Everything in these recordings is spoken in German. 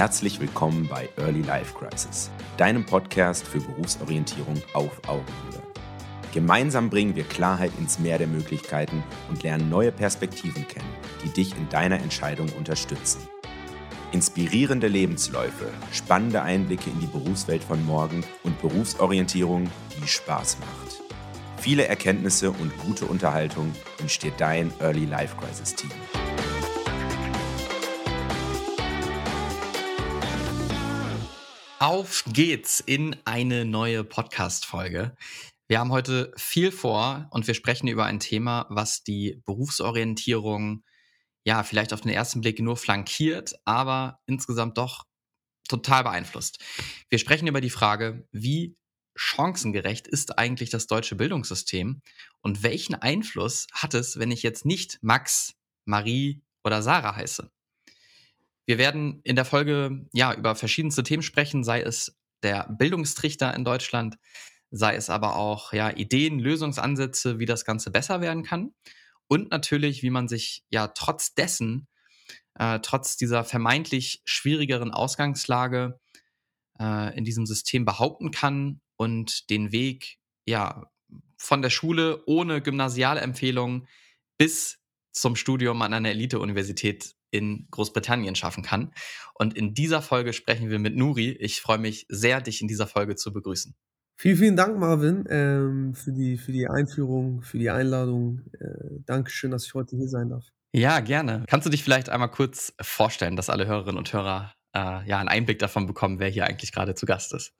Herzlich willkommen bei Early Life Crisis, deinem Podcast für Berufsorientierung auf Augenhöhe. Gemeinsam bringen wir Klarheit ins Meer der Möglichkeiten und lernen neue Perspektiven kennen, die dich in deiner Entscheidung unterstützen. Inspirierende Lebensläufe, spannende Einblicke in die Berufswelt von morgen und Berufsorientierung, die Spaß macht. Viele Erkenntnisse und gute Unterhaltung entsteht dein Early Life Crisis Team. Auf geht's in eine neue Podcast-Folge. Wir haben heute viel vor und wir sprechen über ein Thema, was die Berufsorientierung ja vielleicht auf den ersten Blick nur flankiert, aber insgesamt doch total beeinflusst. Wir sprechen über die Frage, wie chancengerecht ist eigentlich das deutsche Bildungssystem und welchen Einfluss hat es, wenn ich jetzt nicht Max, Marie oder Sarah heiße? Wir werden in der Folge ja über verschiedenste Themen sprechen, sei es der Bildungstrichter in Deutschland, sei es aber auch ja Ideen, Lösungsansätze, wie das Ganze besser werden kann. Und natürlich, wie man sich ja trotz dessen, äh, trotz dieser vermeintlich schwierigeren Ausgangslage äh, in diesem System behaupten kann und den Weg ja von der Schule ohne Gymnasialempfehlung bis zum Studium an einer Elite-Universität in Großbritannien schaffen kann. Und in dieser Folge sprechen wir mit Nuri. Ich freue mich sehr, dich in dieser Folge zu begrüßen. Vielen, vielen Dank, Marvin, ähm, für, die, für die Einführung, für die Einladung. Äh, Dankeschön, dass ich heute hier sein darf. Ja, gerne. Kannst du dich vielleicht einmal kurz vorstellen, dass alle Hörerinnen und Hörer äh, ja einen Einblick davon bekommen, wer hier eigentlich gerade zu Gast ist?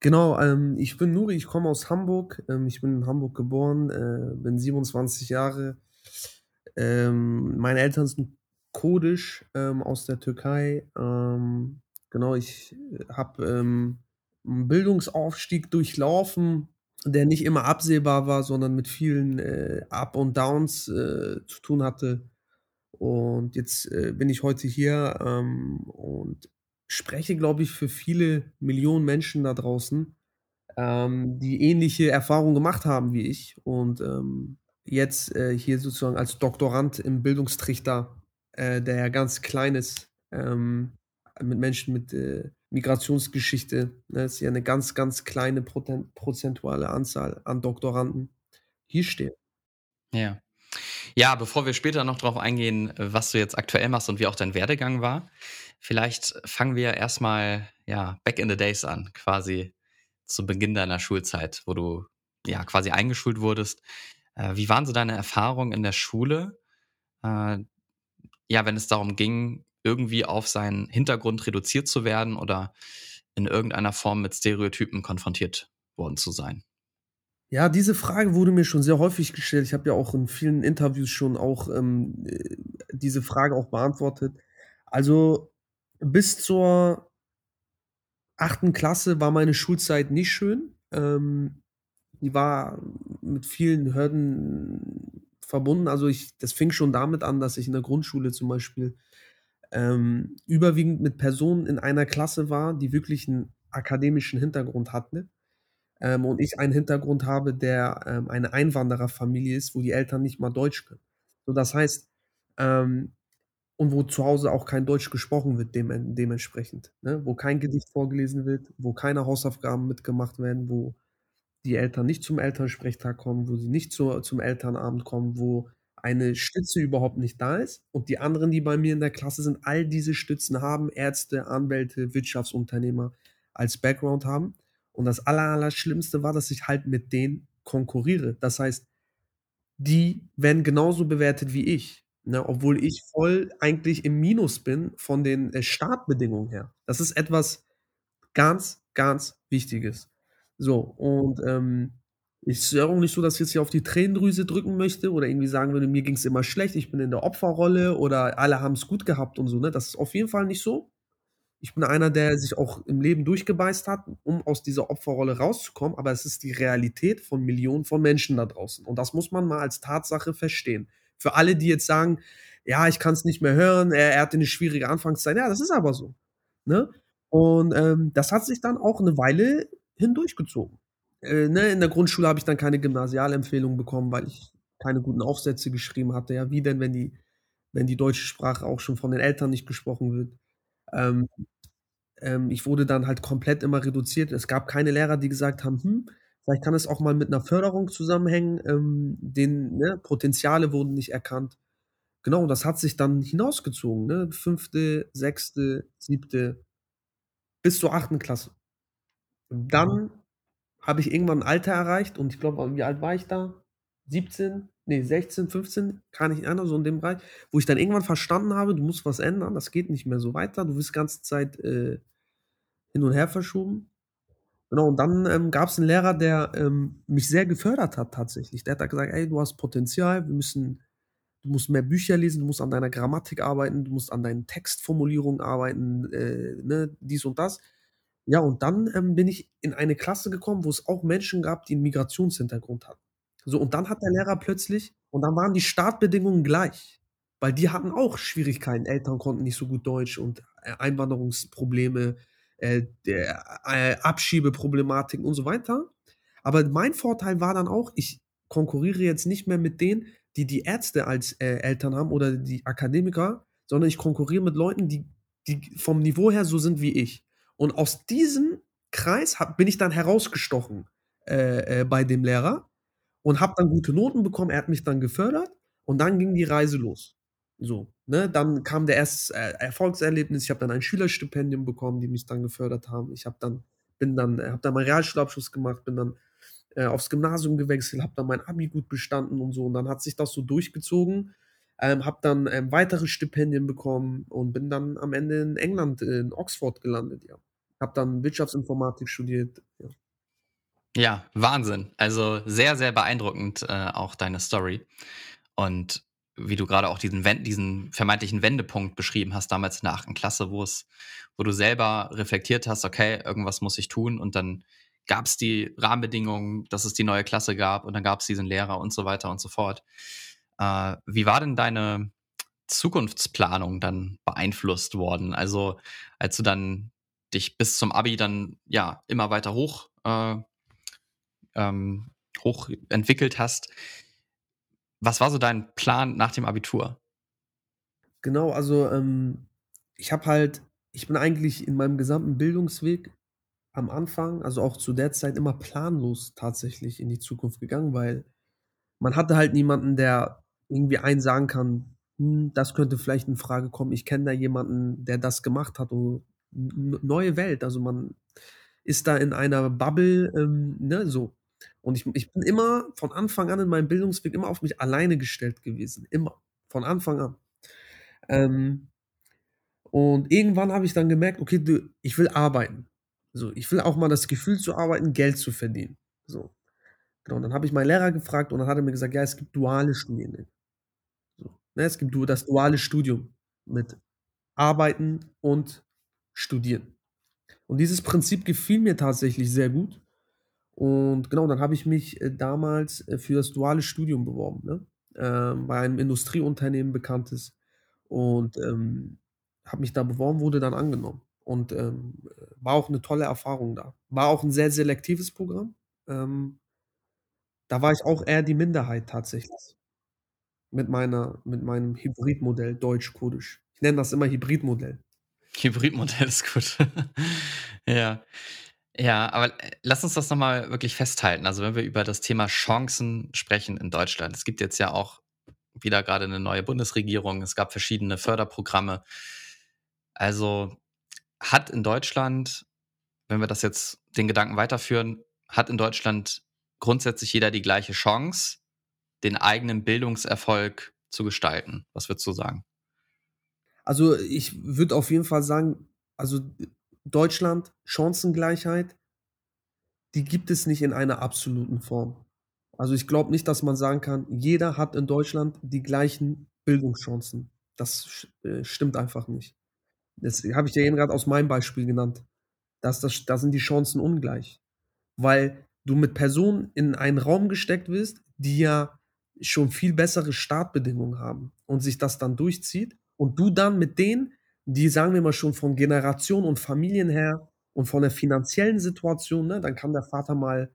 Genau, ähm, ich bin Nuri, ich komme aus Hamburg. Ähm, ich bin in Hamburg geboren, äh, bin 27 Jahre. Ähm, meine Eltern sind kurdisch ähm, aus der Türkei. Ähm, genau, ich äh, habe ähm, einen Bildungsaufstieg durchlaufen, der nicht immer absehbar war, sondern mit vielen äh, Up und Downs äh, zu tun hatte. Und jetzt äh, bin ich heute hier ähm, und spreche, glaube ich, für viele Millionen Menschen da draußen, ähm, die ähnliche Erfahrungen gemacht haben wie ich und ähm, jetzt äh, hier sozusagen als Doktorand im Bildungstrichter äh, der ja ganz klein ist, ähm, mit Menschen mit äh, Migrationsgeschichte. Ne, ist ja eine ganz, ganz kleine prozentuale Anzahl an Doktoranden hier stehen. Ja. Ja, bevor wir später noch darauf eingehen, was du jetzt aktuell machst und wie auch dein Werdegang war, vielleicht fangen wir erstmal ja, back in the days an, quasi zu Beginn deiner Schulzeit, wo du ja quasi eingeschult wurdest. Äh, wie waren so deine Erfahrungen in der Schule? Äh, ja, wenn es darum ging, irgendwie auf seinen Hintergrund reduziert zu werden oder in irgendeiner Form mit Stereotypen konfrontiert worden zu sein? Ja, diese Frage wurde mir schon sehr häufig gestellt. Ich habe ja auch in vielen Interviews schon auch ähm, äh, diese Frage auch beantwortet. Also bis zur achten Klasse war meine Schulzeit nicht schön. Ähm, die war mit vielen Hürden verbunden. Also ich, das fing schon damit an, dass ich in der Grundschule zum Beispiel ähm, überwiegend mit Personen in einer Klasse war, die wirklich einen akademischen Hintergrund hatten. Ähm, und ich einen Hintergrund habe, der ähm, eine Einwandererfamilie ist, wo die Eltern nicht mal Deutsch können. So, das heißt, ähm, und wo zu Hause auch kein Deutsch gesprochen wird, dem, dementsprechend. Ne? Wo kein Gedicht vorgelesen wird, wo keine Hausaufgaben mitgemacht werden, wo die Eltern nicht zum Elternsprechtag kommen, wo sie nicht zu, zum Elternabend kommen, wo eine Stütze überhaupt nicht da ist. Und die anderen, die bei mir in der Klasse sind, all diese Stützen haben, Ärzte, Anwälte, Wirtschaftsunternehmer als Background haben. Und das Allerschlimmste war, dass ich halt mit denen konkurriere. Das heißt, die werden genauso bewertet wie ich. Ne, obwohl ich voll eigentlich im Minus bin von den äh, Startbedingungen her. Das ist etwas ganz, ganz Wichtiges. So, und ähm, ist ja auch nicht so, dass ich jetzt hier auf die Tränendrüse drücken möchte oder irgendwie sagen würde, mir ging es immer schlecht, ich bin in der Opferrolle oder alle haben es gut gehabt und so. Ne? Das ist auf jeden Fall nicht so. Ich bin einer, der sich auch im Leben durchgebeißt hat, um aus dieser Opferrolle rauszukommen, aber es ist die Realität von Millionen von Menschen da draußen. Und das muss man mal als Tatsache verstehen. Für alle, die jetzt sagen, ja, ich kann es nicht mehr hören, er, er hatte eine schwierige Anfangszeit. Ja, das ist aber so. Ne? Und ähm, das hat sich dann auch eine Weile hindurchgezogen. Äh, ne, in der Grundschule habe ich dann keine Gymnasialempfehlung bekommen, weil ich keine guten Aufsätze geschrieben hatte. Ja, wie denn, wenn die, wenn die deutsche Sprache auch schon von den Eltern nicht gesprochen wird? Ähm, ähm, ich wurde dann halt komplett immer reduziert. Es gab keine Lehrer, die gesagt haben: „Hm, vielleicht kann es auch mal mit 'ner Förderung zusammenhängen.“ Ähm, den ne, Potenziale wurden nicht erkannt. Genau, das hat sich dann hinausgezogen, ne? 5., 6., 7. bis zur 8. Klasse. Dann habe ich irgendwann 'n Alter erreicht und ich glaube wie alt war ich da? 17, ne, 16, 15, kann nicht erinnern, so in dem Bereich, wo ich dann irgendwann verstanden habe: „Du musst was ändern, das geht nicht mehr so weiter. Du wirst die ganze Zeit, äh, hin und her verschoben.“ Genau, und dann, ähm, gab's 'n Lehrer, der, ähm, mich sehr gefördert hat tatsächlich. Der hat da gesagt: „Ey, du hast Potenzial, wir müssen du musst mehr Bücher lesen, du musst an deiner Grammatik arbeiten, du musst an deinen Textformulierungen arbeiten, äh, ne, dies und das.“ Ja, und dann, ähm, bin ich in eine Klasse gekommen, wo es auch Menschen gab, die 'n Migrationshintergrund hatten. So, und dann hat der Lehrer plötzlich und dann waren die Startbedingungen gleich, weil die hatten auch Schwierigkeiten. Eltern konnten nicht so gut Deutsch und, äh, Einwanderungsprobleme, äh, der äh, Abschiebeproblematiken und so weiter. Aber mein Vorteil war dann auch, ich konkurriere jetzt nicht mehr mit denen, die die Ärzte als, äh, Eltern haben oder die Akademiker, sondern ich konkurriere mit Leuten, die die vom Niveau her so sind wie ich. Und aus diesem Kreis habe bin ich dann herausgestochen, äh, äh, bei dem Lehrer und habe dann gute Noten bekommen. Er hat mich dann gefördert und dann ging die Reise los. So, ne? Dann kam der erste äh, Erfolgserlebnis. Ich habe dann ein Schülerstipendium bekommen, die mich dann gefördert haben. Ich habe dann bin dann äh, habe dann meinen Realschulabschluss gemacht, bin dann, äh, aufs Gymnasium gewechselt, habe dann mein Abi gut bestanden und so. Und dann hat sich das so durchgezogen. Ähm, habe dann, ähm, weitere Stipendien bekommen und bin dann am Ende in England, in Oxford gelandet, ja. Habe dann Wirtschaftsinformatik studiert, ja. Ja, Wahnsinn. Also, sehr, sehr beeindruckend, äh, auch deine Story. Und wie du grade auch diesen diesen vermeintlichen Wendepunkt beschrieben hast, damals in der 8. Klasse, wo es wo du selber reflektiert hast: „Okay, irgendwas muss ich tun.“ Und dann gab's die Rahmenbedingungen, dass es die neue Klasse gab und dann gab's diesen Lehrer und so weiter und so fort. Äh, wie war denn deine Zukunftsplanung dann beeinflusst worden? Also, als du dann dich bis zum Abi dann, ja, immer weiter hoch äh, ähm, hoch entwickelt hast. Was war so dein Plan nach dem Abitur? Genau, also, ähm, ich habe halt ich bin eigentlich in meinem gesamten Bildungsweg am Anfang, also auch zu der Zeit immer planlos tatsächlich in die Zukunft gegangen, weil man hatte halt niemanden, der irgendwie einem sagen kann: „Hm, das könnte vielleicht in Frage kommen. Ich kenne da jemanden, der das gemacht hat.“ Und neue Welt, also man ist da in einer Bubble, ähm, ne, so. Und ich ich bin immer von Anfang an in meinem Bildungsweg immer auf mich alleine gestellt gewesen, immer, von Anfang an. Ähm und irgendwann habe ich dann gemerkt: „Okay, du ich will arbeiten.“ So, ich will auch mal das Gefühl zu arbeiten, Geld zu verdienen, so. Genau, und dann habe ich meinen Lehrer gefragt und dann hat er mir gesagt: „Ja, es gibt duale Studiengänge.“ So, ne? Es gibt das duale Studium mit Arbeiten und Studieren. Und dieses Prinzip gefiel mir tatsächlich sehr gut. Und genau, dann habe ich mich, äh, damals, äh, für das duale Studium beworben, ne? Ähm, bei einem Industrieunternehmen, bekanntes. Und, ähm, habe mich da beworben, wurde dann angenommen. Und, ähm, äh, war auch 'ne tolle Erfahrung da. War auch 'n sehr selektives Programm. Ähm da war ich auch eher die Minderheit tatsächlich. Mit meiner mit meinem Hybridmodell Deutsch-Kurdisch. Ich nenne das immer Hybridmodell. Hybridmodell ist gut. Ja. Ja, aber, äh, lass uns das noch mal wirklich festhalten. Also, wenn wir über das Thema Chancen sprechen in Deutschland. Es gibt jetzt ja auch wieder grade 'ne neue Bundesregierung. Es gab verschiedene Förderprogramme. Also, hat in Deutschland, wenn wir das jetzt den Gedanken weiterführen hat in Deutschland grundsätzlich jeder die gleiche Chance, den eigenen Bildungserfolg zu gestalten? Was würdest du sagen? Also, ich würde auf jeden Fall sagen, also, Deutschland, Chancengleichheit die gibt es nicht in einer absoluten Form. Also, ich glaube nicht, dass man sagen kann, jeder hat in Deutschland die gleichen Bildungschancen. Das äh, stimmt einfach nicht. Das habe ich dir eben grad aus meinem Beispiel genannt. Dass das da sind die Chancen ungleich, weil du mit Personen in einen Raum gesteckt wirst, die ja schon viel bessere Startbedingungen haben und sich das dann durchzieht und du dann mit denen, die, sagen wir mal, schon von Generation und Familien her und von der finanziellen Situation, ne, dann kann der Vater mal,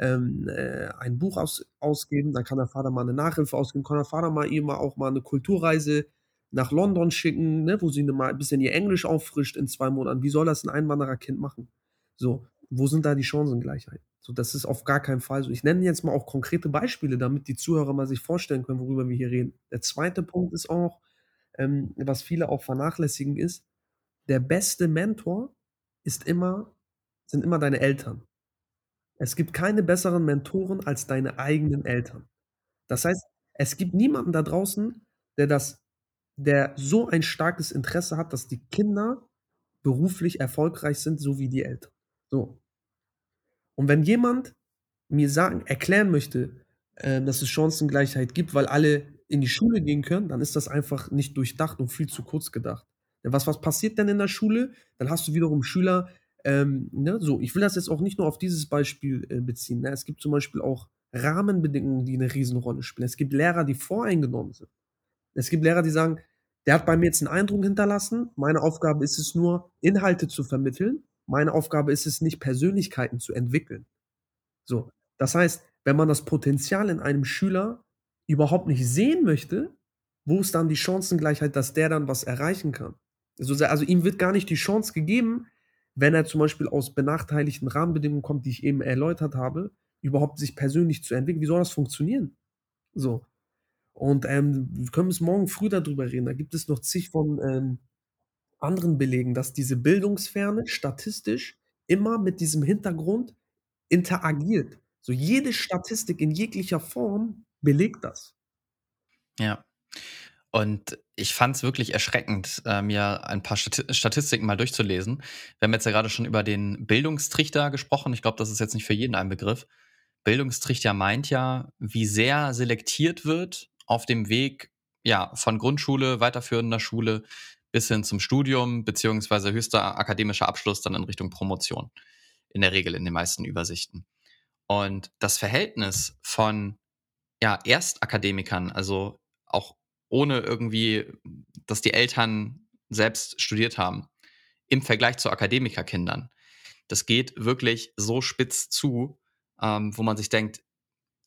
ähm, äh, ein Buch aus ausgeben, dann kann der Vater mal 'ne Nachhilfe ausgeben, kann der Vater mal eben auch mal 'ne Kulturreise nach London schicken, ne, wo sie mal 'n bisschen ihr Englisch auffrischt in 2 Monaten. Wie soll das 'n Einwandererkind machen? So, wo sind da die Chancengleichheit? So, das ist auf gar keinen Fall so. Ich nenne jetzt mal auch konkrete Beispiele, damit die Zuhörer mal sich vorstellen können, worüber wir hier reden. Der zweite Punkt ist auch, ähm, was viele auch vernachlässigen, ist, der beste Mentor ist immer sind immer deine Eltern. Es gibt keine besseren Mentoren als deine eigenen Eltern. Das heißt, es gibt niemanden da draußen, der das der so ein starkes Interesse hat, dass die Kinder beruflich erfolgreich sind, so wie die Eltern. So. Und wenn jemand mir sagen erklären möchte, äh, dass es Chancengleichheit gibt, weil alle in die Schule gehen können, dann ist das einfach nicht durchdacht und viel zu kurz gedacht. Was was passiert denn in der Schule? Dann hast du wiederum Schüler, ähm, ne, so, ich will das jetzt auch nicht nur auf dieses Beispiel, äh, beziehen, ne? Es gibt zum Beispiel auch Rahmenbedingungen, die 'ne Riesenrolle spielen. Es gibt Lehrer, die voreingenommen sind. Es gibt Lehrer, die sagen: „Der hat bei mir jetzt 'n Eindruck hinterlassen. Meine Aufgabe ist es nur, Inhalte zu vermitteln. Meine Aufgabe ist es nicht, Persönlichkeiten zu entwickeln.“ So, das heißt, wenn man das Potenzial in einem Schüler überhaupt nicht sehen möchte, wo ist dann die Chancengleichheit, dass der dann was erreichen kann? So sehr also, ihm wird gar nicht die Chance gegeben, wenn er zum Beispiel aus benachteiligten Rahmenbedingungen kommt, die ich eben erläutert habe, überhaupt sich persönlich zu entwickeln. Wie soll das funktionieren? So. Und, ähm, wir können bis morgen früh da drüber reden. Da gibt es noch zig von, ähm, anderen Belegen, dass diese Bildungsferne statistisch immer mit diesem Hintergrund interagiert. So jede Statistik in jeglicher Form belegt das. Ja. Und ich fand's wirklich erschreckend, äh, mir ein paar Stati Statistiken mal durchzulesen. Wir haben jetzt ja grade schon über den Bildungstrichter gesprochen. Ich glaube, das ist jetzt nicht für jeden ein Begriff. Bildungstrichter meint ja, wie sehr selektiert wird auf dem Weg, ja, von Grundschule, weiterführender Schule bis hin zum Studium beziehungsweise höchster akademischer Abschluss dann in Richtung Promotion. In der Regel in den meisten Übersichten. Und das Verhältnis von, ja, Erstakademikern, also auch ohne irgendwie, dass die Eltern selbst studiert haben, im Vergleich zu Akademikerkindern, das geht wirklich so spitz zu, ähm, wo man sich denkt,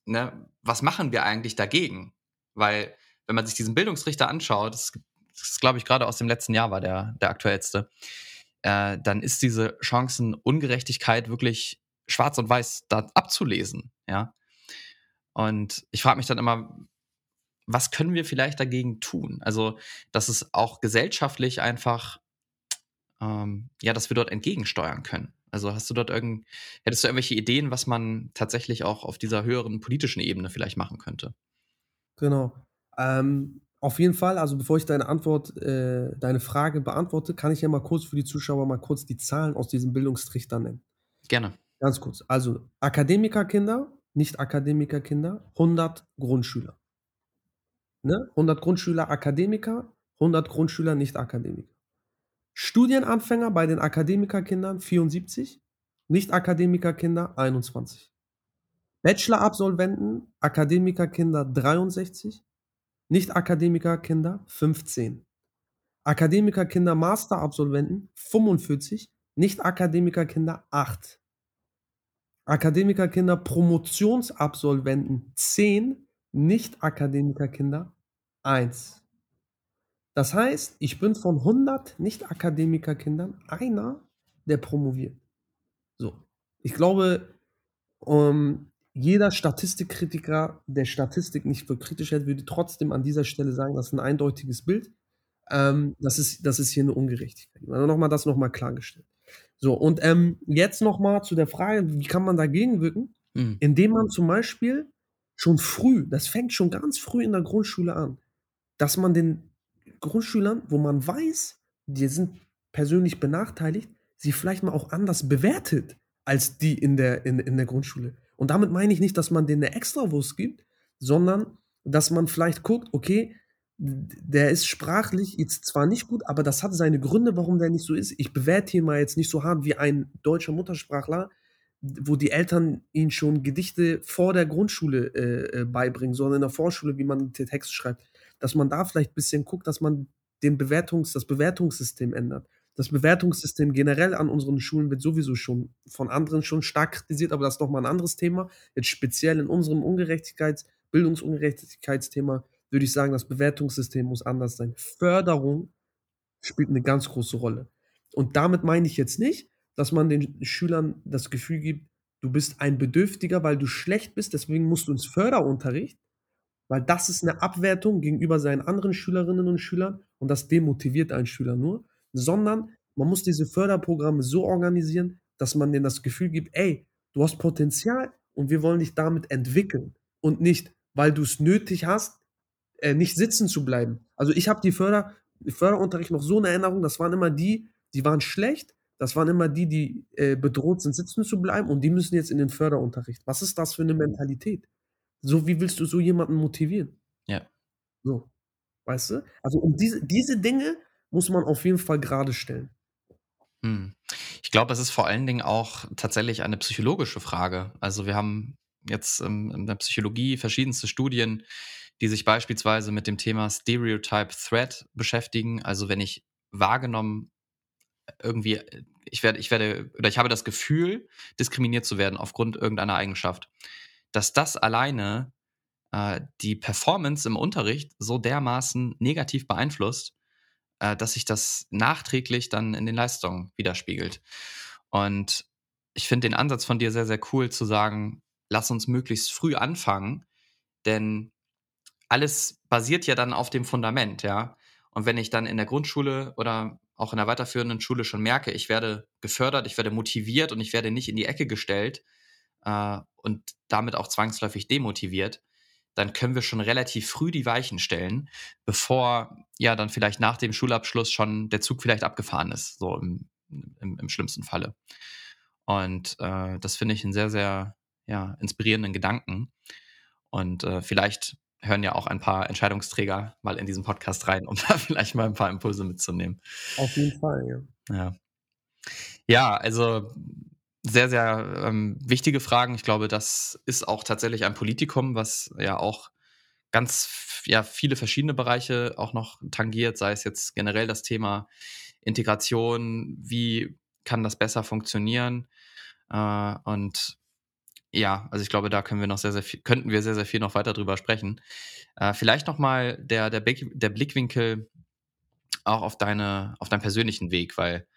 ne, was machen wir eigentlich dagegen? Weil, wenn man sich diesen Bildungsrichter anschaut, das das ist, glaube ich, grade aus dem letzten Jahr war der der aktuellste, äh, dann ist diese Chancenungerechtigkeit wirklich schwarz und weiß da abzulesen, ja? Und ich frage mich dann immer, was können wir vielleicht dagegen tun? Also, dass es auch gesellschaftlich einfach ähm, ja, dass wir dort entgegensteuern können. Also, hast du dort irgend hättest du irgendwelche Ideen, was man tatsächlich auch auf dieser höheren politischen Ebene vielleicht machen könnte? Genau. Ähm, auf jeden Fall, also, bevor ich deine Antwort äh, deine Frage beantworte, kann ich ja mal kurz für die Zuschauer mal kurz die Zahlen aus diesem Bildungstrichter nennen. Gerne. Ganz kurz. Also, Akademikerkinder, Nicht-Akademikerkinder, 100 Grundschüler. Ne? 100 Grundschüler Akademiker, 100 Grundschüler Nicht-Akademiker. Studienanfänger bei den Akademikerkindern 74, Nicht-Akademikerkinder 21. Bachelor-Absolventen, Akademikerkinder 63, Nicht-Akademikerkinder 15. Akademikerkinder Master-Absolventen 45, Nicht-Akademikerkinder 8. Akademikerkinder Promotionsabsolventen 10, Nicht-Akademikerkinder 1. Das heißt, ich bin von 100 Nicht-Akademikerkindern einer, der promoviert. So. Ich glaube, ähm, jeder Statistikkritiker, der Statistik nicht für kritisch hält, würde trotzdem an dieser Stelle sagen, das ist 'n eindeutiges Bild. Ähm, das ist das ist hier 'ne Ungerechtigkeit. Also, noch mal das noch mal klargestellt. So, und, ähm, jetzt noch mal zu der Frage, wie kann man dagegen wirken? Mhm. Indem man zum Beispiel schon früh das fängt schon ganz früh in der Grundschule an, dass man den Grundschülern, wo man weiß, die sind persönlich benachteiligt, sie vielleicht mal auch anders bewertet als die in der in in der Grundschule. Und damit meine ich nicht, dass man denen 'ne Extrawurst gibt, sondern dass man vielleicht guckt: „Okay, der ist sprachlich jetzt zwar nicht gut, aber das hat seine Gründe, warum der nicht so ist. Ich bewerte ihn mal jetzt nicht so hart wie ein deutscher Muttersprachler, wo die Eltern ihnen schon Gedichte vor der Grundschule, äh, äh, beibringen, sondern in der Vorschule, wie man den Text schreibt.“ Dass man da vielleicht bisschen guckt, dass man den Bewertungs das Bewertungssystem ändert. Das Bewertungssystem generell an unseren Schulen wird sowieso schon von anderen schon stark kritisiert, aber das ist noch mal 'n anderes Thema. Jetzt speziell in unserem Ungerechtigkeits Bildungsungerechtigkeitsthema würde ich sagen, das Bewertungssystem muss anders sein. Förderung spielt eine ganz große Rolle. Und damit meine ich jetzt nicht, dass man den Schülern das Gefühl gibt, du bist ein Bedürftiger, weil du schlecht bist, deswegen musst du ins Förderunterricht, weil das ist eine Abwertung gegenüber seinen anderen Schülerinnen und Schülern und das demotiviert einen Schüler nur, sondern man muss diese Förderprogramme so organisieren, dass man denen das Gefühl gibt, ey, du hast Potenzial und wir wollen dich damit entwickeln und nicht, weil du es nötig hast, äh, nicht sitzen zu bleiben. Also ich habe die Förder, Förderunterricht noch so in Erinnerung, das waren immer die, die waren schlecht, das waren immer die, die äh, bedroht sind, sitzen zu bleiben und die müssen jetzt in den Förderunterricht. Was ist das für eine Mentalität? So, wie willst du so jemanden motivieren? Ja. So, weißt du? Also um diese, diese Dinge muss man auf jeden Fall gerade stellen. Hm. Ich glaube, es ist vor allen Dingen auch tatsächlich eine psychologische Frage. Also wir haben jetzt ähm, in der Psychologie verschiedenste Studien, die sich beispielsweise mit dem Thema Stereotype Threat beschäftigen. Also wenn ich wahrgenommen irgendwie, ich werde, ich werde, oder ich habe das Gefühl, diskriminiert zu werden aufgrund irgendeiner Eigenschaft, dass das alleine äh, die Performance im Unterricht so dermaßen negativ beeinflusst, äh, dass sich das nachträglich dann in den Leistungen widerspiegelt. Und ich finde den Ansatz von dir sehr, sehr cool zu sagen, lass uns möglichst früh anfangen, denn alles basiert ja dann auf dem Fundament, ja. Und wenn ich dann in der Grundschule oder auch in der weiterführenden Schule schon merke, ich werde gefördert, ich werde motiviert und ich werde nicht in die Ecke gestellt äh, und damit auch zwangsläufig demotiviert, dann können wir schon relativ früh die Weichen stellen, bevor ja dann vielleicht nach dem Schulabschluss schon der Zug vielleicht abgefahren ist, so im, im, im schlimmsten Falle. Und äh, das finde ich einen sehr, sehr ja, inspirierenden Gedanken. Und äh, vielleicht hören ja auch ein paar Entscheidungsträger mal in diesen Podcast rein, um da vielleicht mal ein paar Impulse mitzunehmen. Auf jeden Fall, ja. Ja, ja also sehr, sehr ähm, wichtige Fragen. Ich glaube, das ist auch tatsächlich ein Politikum, was ja auch ganz ja, viele verschiedene Bereiche auch noch tangiert, sei es jetzt generell das Thema Integration, wie kann das besser funktionieren. Äh, und ja, also ich glaube, da können wir noch sehr, sehr viel, könnten wir sehr, sehr viel noch weiter drüber sprechen. Äh, vielleicht nochmal der, der, der Blickwinkel auch auf deine, auf deinen persönlichen Weg, weil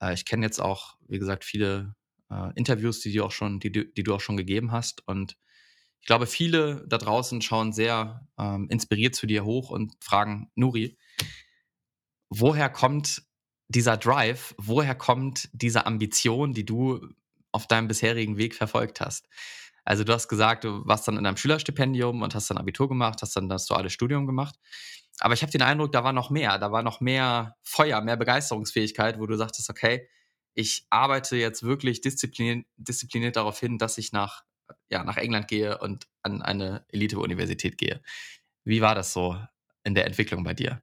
äh, ich kenne jetzt auch, wie gesagt, viele äh, Interviews, die du auch schon, die, die du auch schon gegeben hast. Und ich glaube, viele da draußen schauen sehr ähm, inspiriert zu dir hoch und fragen, Nuri, woher kommt dieser Drive, woher kommt diese Ambition, die du auf deinem bisherigen Weg verfolgt hast? Also du hast gesagt, du warst dann in einem Schülerstipendium und hast dann Abitur gemacht, hast dann das duale Studium gemacht. Aber ich habe den Eindruck, da war noch mehr, da war noch mehr Feuer, mehr Begeisterungsfähigkeit, wo du sagtest, okay, ich arbeite jetzt wirklich diszipliniert, diszipliniert darauf hin, dass ich nach, ja, nach England gehe und an eine Elite-Universität gehe. Wie war das so in der Entwicklung bei dir?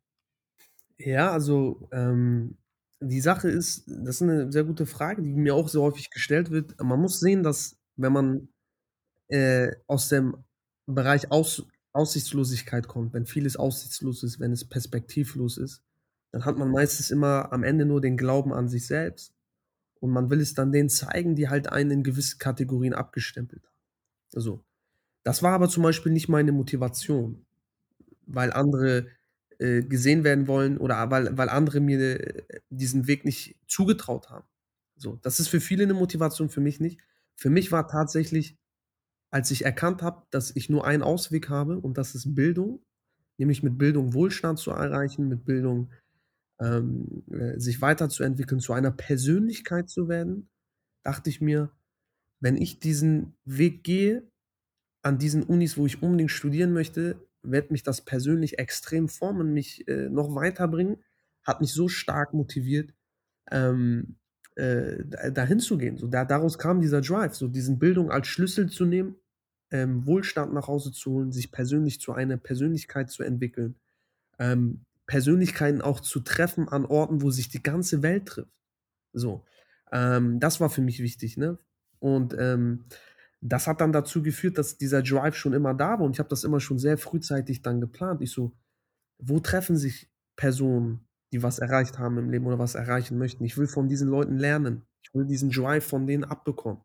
Ja, also ähm, die Sache ist, das ist eine sehr gute Frage, die mir auch sehr häufig gestellt wird. Man muss sehen, dass wenn man äh, aus dem Bereich aus, Aussichtslosigkeit kommt, wenn vieles aussichtslos ist, wenn es perspektivlos ist, dann hat man meistens immer am Ende nur den Glauben an sich selbst und man will es dann denen zeigen, die halt einen in gewisse Kategorien abgestempelt haben. Also, das war aber zum Beispiel nicht meine Motivation, weil andere äh, gesehen werden wollen oder weil, weil andere mir äh, diesen Weg nicht zugetraut haben. So, das ist für viele eine Motivation, für mich nicht. Für mich war tatsächlich, als ich erkannt habe, dass ich nur einen Ausweg habe und das ist Bildung, nämlich mit Bildung Wohlstand zu erreichen, mit Bildung ähm, äh, sich weiterzuentwickeln, zu einer Persönlichkeit zu werden, dachte ich mir, wenn ich diesen Weg gehe, an diesen Unis, wo ich unbedingt studieren möchte, wird mich das persönlich extrem formen, mich äh, noch weiterbringen, hat mich so stark motiviert, ähm, äh, dahin zu gehen. So, da, daraus kam dieser Drive, so diesen Bildung als Schlüssel zu nehmen, ähm, Wohlstand nach Hause zu holen, sich persönlich zu einer Persönlichkeit zu entwickeln, ähm, Persönlichkeiten auch zu treffen an Orten, wo sich die ganze Welt trifft. So, ähm, das war für mich wichtig, ne? Und ähm, das hat dann dazu geführt, dass dieser Drive schon immer da war und ich habe das immer schon sehr frühzeitig dann geplant. Ich so, wo treffen sich Personen, die was erreicht haben im Leben oder was erreichen möchten? Ich will von diesen Leuten lernen. Ich will diesen Drive von denen abbekommen.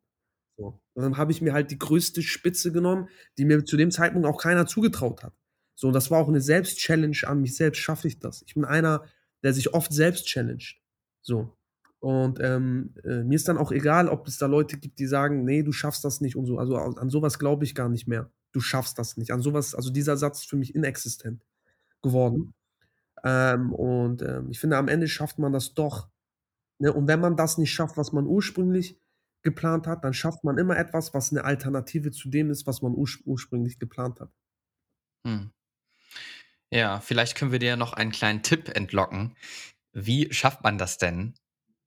So. Und dann habe ich mir halt die größte Spitze genommen, die mir zu dem Zeitpunkt auch keiner zugetraut hat. So, und das war auch eine Selbst-Challenge an mich selbst. Schaffe ich das? Ich bin einer, der sich oft selbst challenged. So. Und ähm, äh, mir ist dann auch egal, ob es da Leute gibt, die sagen, nee, du schaffst das nicht und so. Also an sowas glaube ich gar nicht mehr. Du schaffst das nicht. An sowas, also dieser Satz ist für mich inexistent geworden. Ähm, und ähm, ich finde, am Ende schafft man das doch. Ne? Und wenn man das nicht schafft, was man ursprünglich geplant hat, dann schafft man immer etwas, was eine Alternative zu dem ist, was man ur ursprünglich geplant hat. Hm. Ja, vielleicht können wir dir noch einen kleinen Tipp entlocken. Wie schafft man das denn,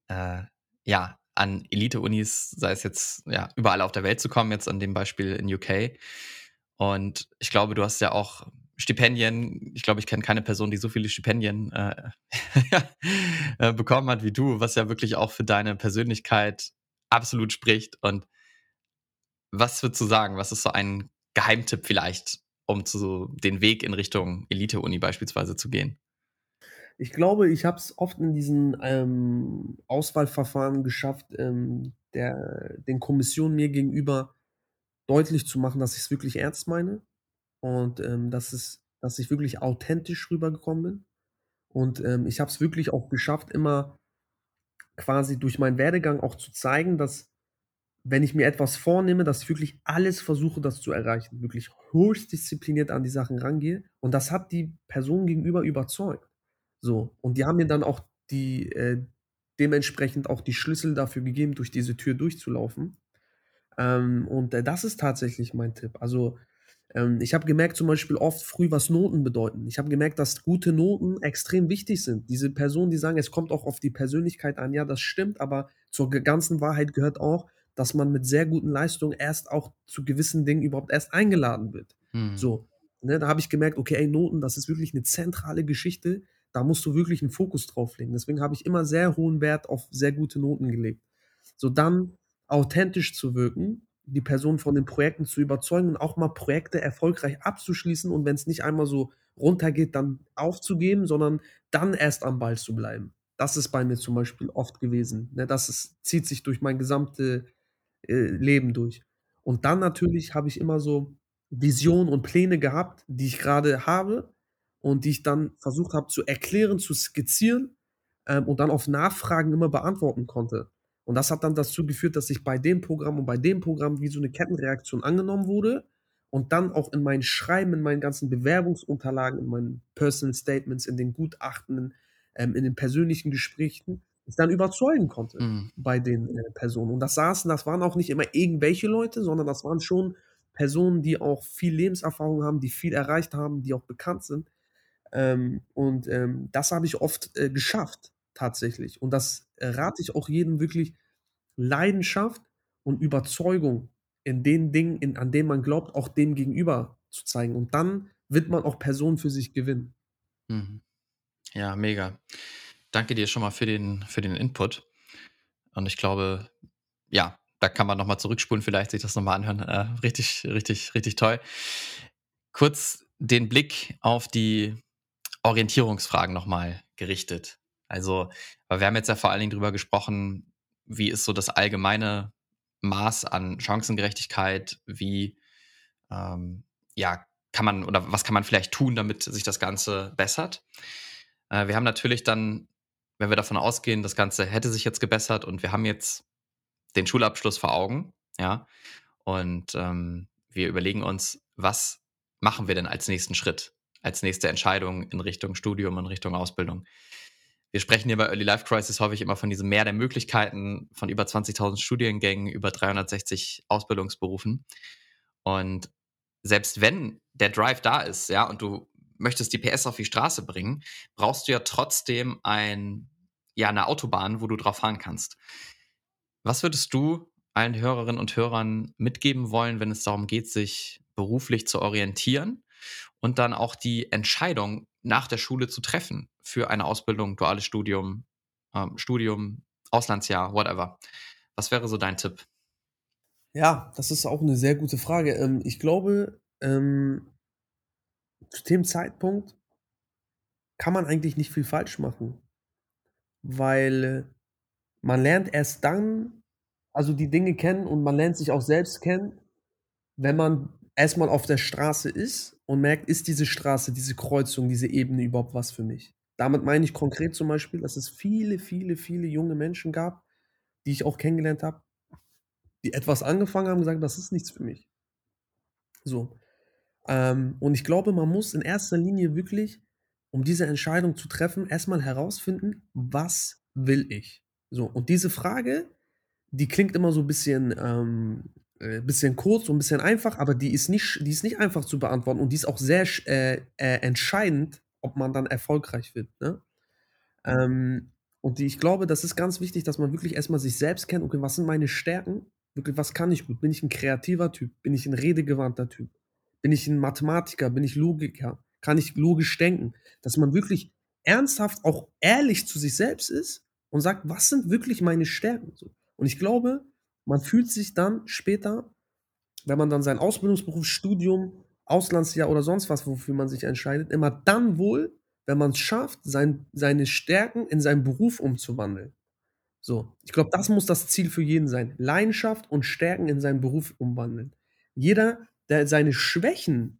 äh, ja, an Elite-Unis, sei es jetzt ja, überall auf der Welt zu kommen, jetzt an dem Beispiel in UK. Und ich glaube, du hast ja auch Stipendien. Ich glaube, ich kenne keine Person, die so viele Stipendien äh, äh, bekommen hat wie du, was ja wirklich auch für deine Persönlichkeit absolut spricht. Und was würdest du sagen? Was ist so ein Geheimtipp vielleicht, um zu den Weg in Richtung Elite-Uni beispielsweise zu gehen? Ich glaube, ich habe es oft in diesen ähm, Auswahlverfahren geschafft, ähm, der, den Kommissionen mir gegenüber deutlich zu machen, dass ich es wirklich ernst meine und ähm, dass, es, dass ich wirklich authentisch rübergekommen bin. Und ähm, ich habe es wirklich auch geschafft, immer quasi durch meinen Werdegang auch zu zeigen, dass wenn ich mir etwas vornehme, dass ich wirklich alles versuche, das zu erreichen, wirklich höchst diszipliniert an die Sachen rangehe. Und das hat die Person gegenüber überzeugt. So. Und die haben mir dann auch die, äh, dementsprechend auch die Schlüssel dafür gegeben, durch diese Tür durchzulaufen. Ähm, und äh, das ist tatsächlich mein Tipp. Also, ähm, ich habe gemerkt zum Beispiel oft früh, was Noten bedeuten. Ich habe gemerkt, dass gute Noten extrem wichtig sind. Diese Personen, die sagen, es kommt auch auf die Persönlichkeit an, ja, das stimmt, aber zur ganzen Wahrheit gehört auch, dass man mit sehr guten Leistungen erst auch zu gewissen Dingen überhaupt erst eingeladen wird. Hm. So, ne, da habe ich gemerkt, okay, ey, Noten, das ist wirklich eine zentrale Geschichte. Da musst du wirklich einen Fokus drauf legen. Deswegen habe ich immer sehr hohen Wert auf sehr gute Noten gelegt. So dann authentisch zu wirken, die Person von den Projekten zu überzeugen und auch mal Projekte erfolgreich abzuschließen und wenn es nicht einmal so runtergeht, dann aufzugeben, sondern dann erst am Ball zu bleiben. Das ist bei mir zum Beispiel oft gewesen. Ne? Das ist, zieht sich durch mein gesamtes äh, Leben durch. Und dann natürlich habe ich immer so Visionen und Pläne gehabt, die ich gerade habe und die ich dann versucht habe zu erklären, zu skizzieren ähm, und dann auf Nachfragen immer beantworten konnte. Und das hat dann dazu geführt, dass ich bei dem Programm und bei dem Programm wie so eine Kettenreaktion angenommen wurde und dann auch in meinen Schreiben, in meinen ganzen Bewerbungsunterlagen, in meinen Personal Statements, in den Gutachten, ähm, in den persönlichen Gesprächen, ich dann überzeugen konnte mhm. bei den äh, Personen. Und das saßen, das waren auch nicht immer irgendwelche Leute, sondern das waren schon Personen, die auch viel Lebenserfahrung haben, die viel erreicht haben, die auch bekannt sind. Ähm, und ähm, das habe ich oft äh, geschafft, tatsächlich. Und das rate ich auch jedem wirklich, Leidenschaft und Überzeugung in den Dingen, in, an denen man glaubt, auch dem gegenüber zu zeigen. Und dann wird man auch Personen für sich gewinnen. Mhm. Ja, mega. Danke dir schon mal für den, für den Input. Und ich glaube, ja, da kann man nochmal zurückspulen, vielleicht sich das nochmal anhören. Äh, richtig, richtig, richtig toll. Kurz den Blick auf die Orientierungsfragen nochmal gerichtet. Also, weil wir haben jetzt ja vor allen Dingen drüber gesprochen, wie ist so das allgemeine Maß an Chancengerechtigkeit, wie ähm, ja, kann man oder was kann man vielleicht tun, damit sich das Ganze bessert. Äh, wir haben natürlich dann, wenn wir davon ausgehen, das Ganze hätte sich jetzt gebessert und wir haben jetzt den Schulabschluss vor Augen, ja, und ähm, wir überlegen uns, was machen wir denn als nächsten Schritt, als nächste Entscheidung in Richtung Studium, in Richtung Ausbildung wir sprechen hier bei Early Life Crisis häufig immer von diesem Meer der Möglichkeiten, von über 20.000 Studiengängen, über 360 Ausbildungsberufen. Und selbst wenn der Drive da ist, ja, und du möchtest die PS auf die Straße bringen, brauchst du ja trotzdem ein, ja, eine Autobahn, wo du drauf fahren kannst. Was würdest du allen Hörerinnen und Hörern mitgeben wollen, wenn es darum geht, sich beruflich zu orientieren und dann auch die Entscheidung nach der Schule zu treffen für eine Ausbildung, duales Studium, ähm, Studium, Auslandsjahr, whatever. Was wäre so dein Tipp? Ja, das ist auch eine sehr gute Frage. Ähm, ich glaube, ähm, zu dem Zeitpunkt kann man eigentlich nicht viel falsch machen, weil man lernt erst dann, also die Dinge kennen und man lernt sich auch selbst kennen, wenn man erstmal auf der Straße ist und merkt: „Ist diese Straße, diese Kreuzung, diese Ebene überhaupt was für mich?“ Damit meine ich konkret zum Beispiel, dass es viele, viele, viele junge Menschen gab, die ich auch kennengelernt habe, die etwas angefangen haben und gesagt: „Das ist nichts für mich.“ So. Ähm, und ich glaube, man muss in erster Linie wirklich, um diese Entscheidung zu treffen, erst mal herausfinden: „Was will ich?“ So, und diese Frage, die klingt immer so bisschen, ähm, äh, bisschen kurz und bisschen einfach, aber die ist nicht die ist nicht einfach zu beantworten und die ist auch sehr äh, äh, entscheidend, ob man dann erfolgreich wird, ne? Ähm, und die ich glaube, das ist ganz wichtig, dass man wirklich erst mal sich selbst kennt: „Okay, was sind meine Stärken? Wirklich, was kann ich gut? Bin ich 'n kreativer Typ? Bin ich 'n redegewandter Typ? Bin ich 'n Mathematiker? Bin ich Logiker? Kann ich logisch denken?“ Dass man wirklich ernsthaft auch ehrlich zu sich selbst ist und sagt: „Was sind wirklich meine Stärken?“ So. Und ich glaube, man fühlt sich dann später, wenn man dann seinen Ausbildungsberuf, Studium, Auslandsjahr oder sonst was, wofür man sich entscheidet, immer dann wohl, wenn man's schafft, sein seine Stärken in seinen Beruf umzuwandeln. So, ich glaube, das muss das Ziel für jeden sein. Leidenschaft und Stärken in seinen Beruf umwandeln. Jeder, der seine Schwächen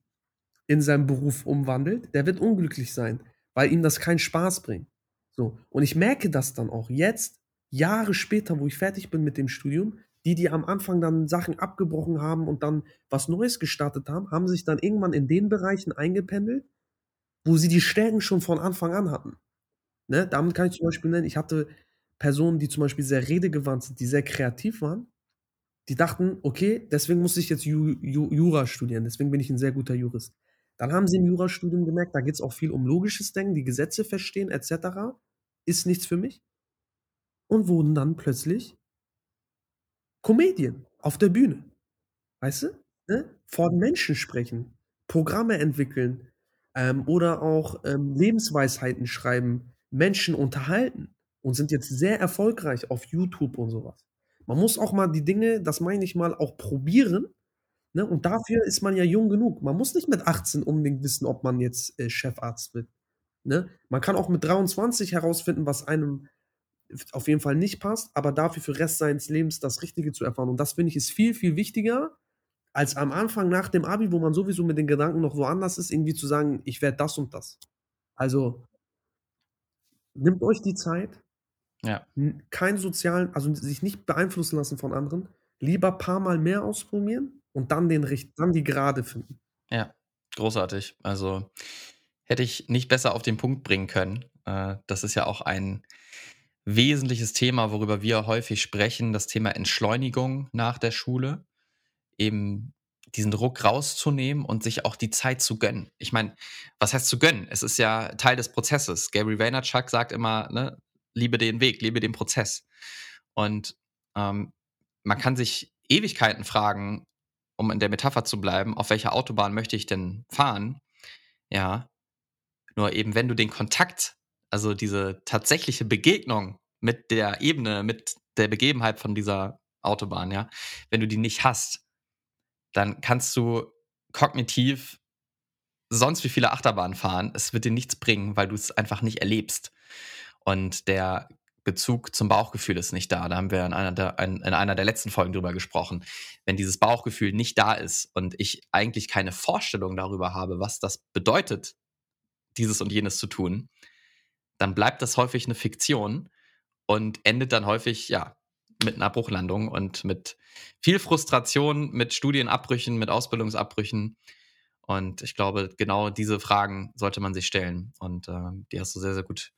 in seinem Beruf umwandelt, der wird unglücklich sein, weil ihm das keinen Spaß bringt. So, und ich merke das dann auch jetzt, Jahre später, wo ich fertig bin mit dem Studium, die, die am Anfang dann Sachen abgebrochen haben und dann was Neues gestartet haben, haben sich dann irgendwann in den Bereichen eingependelt, wo sie die Stärken schon von Anfang an hatten. Ne? Damit kann ich zum Beispiel nennen, ich hatte Personen, die zum Beispiel sehr redegewandt sind, die sehr kreativ waren. Die dachten: „Okay, deswegen muss ich jetzt Ju Ju Jura studieren, deswegen bin ich 'n sehr guter Jurist.“ Dann haben sie im Jurastudium gemerkt, da geht's auch viel um logisches Denken, die Gesetze verstehen et cetera. Ist nichts für mich. Und wurden dann plötzlich Comedian auf der Bühne. Weißt du? Ne? Vor Menschen sprechen, Programme entwickeln, ähm, oder auch, ähm, Lebensweisheiten schreiben, Menschen unterhalten und sind jetzt sehr erfolgreich auf YouTube und so was. Man muss auch mal die Dinge, das meine ich mal, auch probieren, ne? Und dafür ist man ja jung genug. Man muss nicht mit 18 unbedingt wissen, ob man jetzt, äh, Chefarzt wird, ne? Man kann auch mit 23 herausfinden, was einem auf jeden Fall nicht passt, aber dafür für Rest seines Lebens das Richtige zu erfahren. Und das finde ich, ist viel, viel wichtiger als am Anfang nach dem Abi, wo man sowieso mit den Gedanken noch woanders ist, irgendwie zu sagen: „Ich werde das und das.“ Also nehmt euch die Zeit. Ja. N keinen sozialen also sich nicht beeinflussen lassen von anderen. Lieber paarmal mehr ausprobieren und dann den richt dann die Gerade finden. Ja, großartig. Also, hätte ich nicht besser auf den Punkt bringen können. Äh, das ist ja auch ein wesentliches Thema, worüber wir häufig sprechen, das Thema Entschleunigung nach der Schule. Eben diesen Druck rauszunehmen und sich auch die Zeit zu gönnen. Ich meine, was heißt zu gönnen? Es ist ja Teil des Prozesses. Gary Vaynerchuk sagt immer, ne: „Liebe den Weg, liebe den Prozess.“ Und, ähm, man kann sich Ewigkeiten fragen, um in der Metapher zu bleiben: „Auf welcher Autobahn möchte ich denn fahren?“ Ja. Nur eben, wenn du den Kontakt, also diese tatsächliche Begegnung mit der Ebene, mit der Begebenheit von dieser Autobahn, ja, wenn du die nicht hast, dann kannst du kognitiv sonst wie viele Achterbahnen fahren. Es wird dir nichts bringen, weil du's einfach nicht erlebst. Und der Bezug zum Bauchgefühl ist nicht da. Da haben wir in einer der in einer der letzten Folgen drüber gesprochen. Wenn dieses Bauchgefühl nicht da ist und ich eigentlich keine Vorstellung darüber habe, was das bedeutet, dieses und jenes zu tun, dann bleibt das häufig 'ne Fiktion und endet dann häufig, ja, mit 'ner Bruchlandung und mit viel Frustration, mit Studienabbrüchen, mit Ausbildungsabbrüchen. Und ich glaube, genau diese Fragen sollte man sich stellen. Und, ähm, die hast du sehr, sehr gut,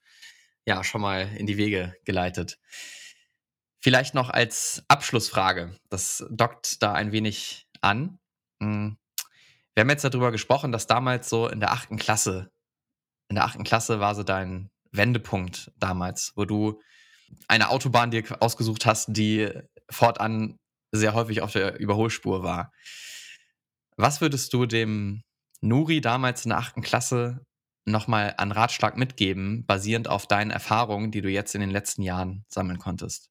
ja, schon mal in die Wege geleitet. Vielleicht noch als Abschlussfrage, das dockt da ein wenig an. Hm, wir haben jetzt da drüber gesprochen, dass damals so in der 8. Klasse in der 8. Klasse war so dein Wendepunkt damals, wo du eine Autobahn dir ausgesucht hast, die fortan sehr häufig auf der Überholspur war. Was würdest du dem Nuri damals in der 8. Klasse noch mal an Ratschlag mitgeben, basierend auf deinen Erfahrungen, die du jetzt in den letzten Jahren sammeln konntest?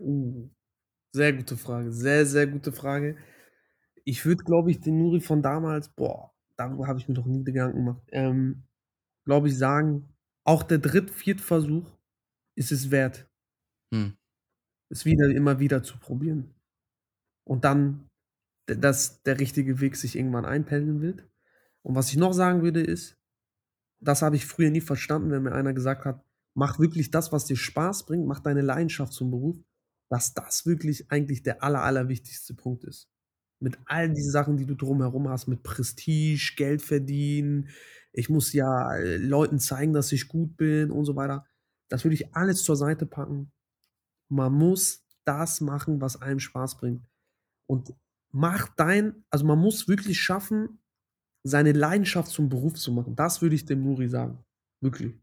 Uh, sehr gute Frage. Sehr, sehr gute Frage. Ich würde, glaube ich, dem Nuri von damals boah, darüber habe ich mir noch nie Gedanken gemacht. Ähm, glaube ich, sagen, auch der Dritt Viertversuch ist es wert. Mhm. Es wieder immer wieder zu probieren. Und dann, dass der richtige Weg sich irgendwann einpendeln wird. Und was ich noch sagen würde, ist, das habe ich früher nie verstanden, wenn mir einer gesagt hat, mach wirklich das, was dir Spaß bringt, mach deine Leidenschaft zum Beruf, dass das wirklich eigentlich der aller, allerwichtigste Punkt ist. Mit all diesen Sachen, die du drumherum hast, mit Prestige, Geld verdienen, ich muss ja äh, Leuten zeigen, dass ich gut bin und so weiter. Das würde ich alles zur Seite packen. Man muss das machen, was einem Spaß bringt. Und mach dein, also man muss wirklich schaffen, seine Leidenschaft zum Beruf zu machen. Das würde ich dem Nuri sagen. Wirklich.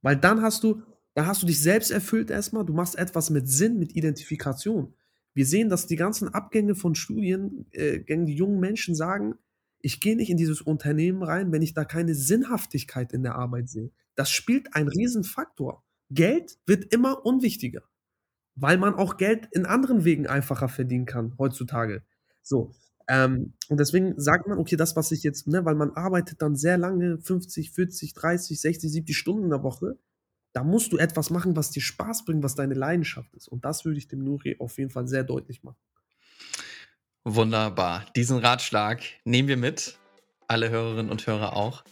Weil dann hast du, da hast du dich selbst erfüllt erstmal. Du machst etwas mit Sinn, mit Identifikation. Wir sehen, dass die ganzen Abgänge von Studiengängen, äh, die jungen Menschen sagen, ich gehe nicht in dieses Unternehmen rein, wenn ich da keine Sinnhaftigkeit in der Arbeit sehe. Das spielt einen Riesenfaktor. Geld wird immer unwichtiger, weil man auch Geld in anderen Wegen einfacher verdienen kann heutzutage. So. Ähm, und deswegen sagt man, okay, das, was ich jetzt, ne, weil man arbeitet dann sehr lange, 50, 40, 30, 60, 70 Stunden in der Woche, da musst du etwas machen, was dir Spaß bringt, was deine Leidenschaft ist. Und das würde ich dem Nuri auf jeden Fall sehr deutlich machen. Wunderbar. Diesen Ratschlag nehmen wir mit. Alle Hörerinnen und Hörer auch.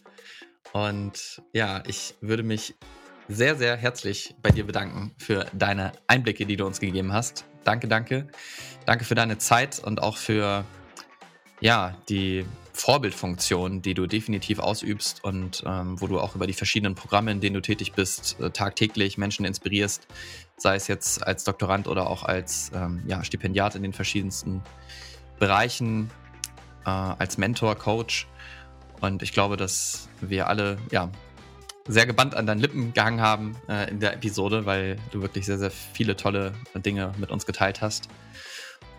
Und ja, ich würde mich sehr, sehr herzlich bei dir bedanken für deine Einblicke, die du uns gegeben hast. Danke, danke. Danke für deine Zeit und auch für ja, die Vorbildfunktion, die du definitiv ausübst und ähm, wo du auch über die verschiedenen Programme, in denen du tätig bist, äh, tagtäglich Menschen inspirierst, sei es jetzt als Doktorand oder auch als ähm, ja, Stipendiat in den verschiedensten Bereichen, äh, als Mentor, Coach. Und ich glaube, dass wir alle ja, sehr gebannt an deinen Lippen gehangen haben äh, in der Episode, weil du wirklich sehr, sehr viele tolle Dinge mit uns geteilt hast.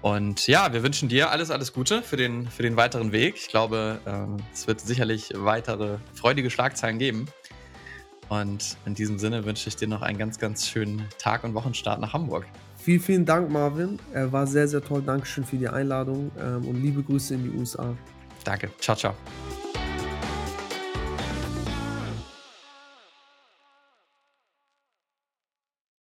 Und ja, wir wünschen dir alles, alles Gute für den, für den weiteren Weg. Ich glaube, äh, es wird sicherlich weitere freudige Schlagzeilen geben. Und in diesem Sinne wünsche ich dir noch einen ganz, ganz schönen Tag und Wochenstart nach Hamburg. Vielen, vielen Dank, Marvin. Er war sehr, sehr toll. Dankeschön für die Einladung ähm, und liebe Grüße in die USA. Danke. Ciao, ciao.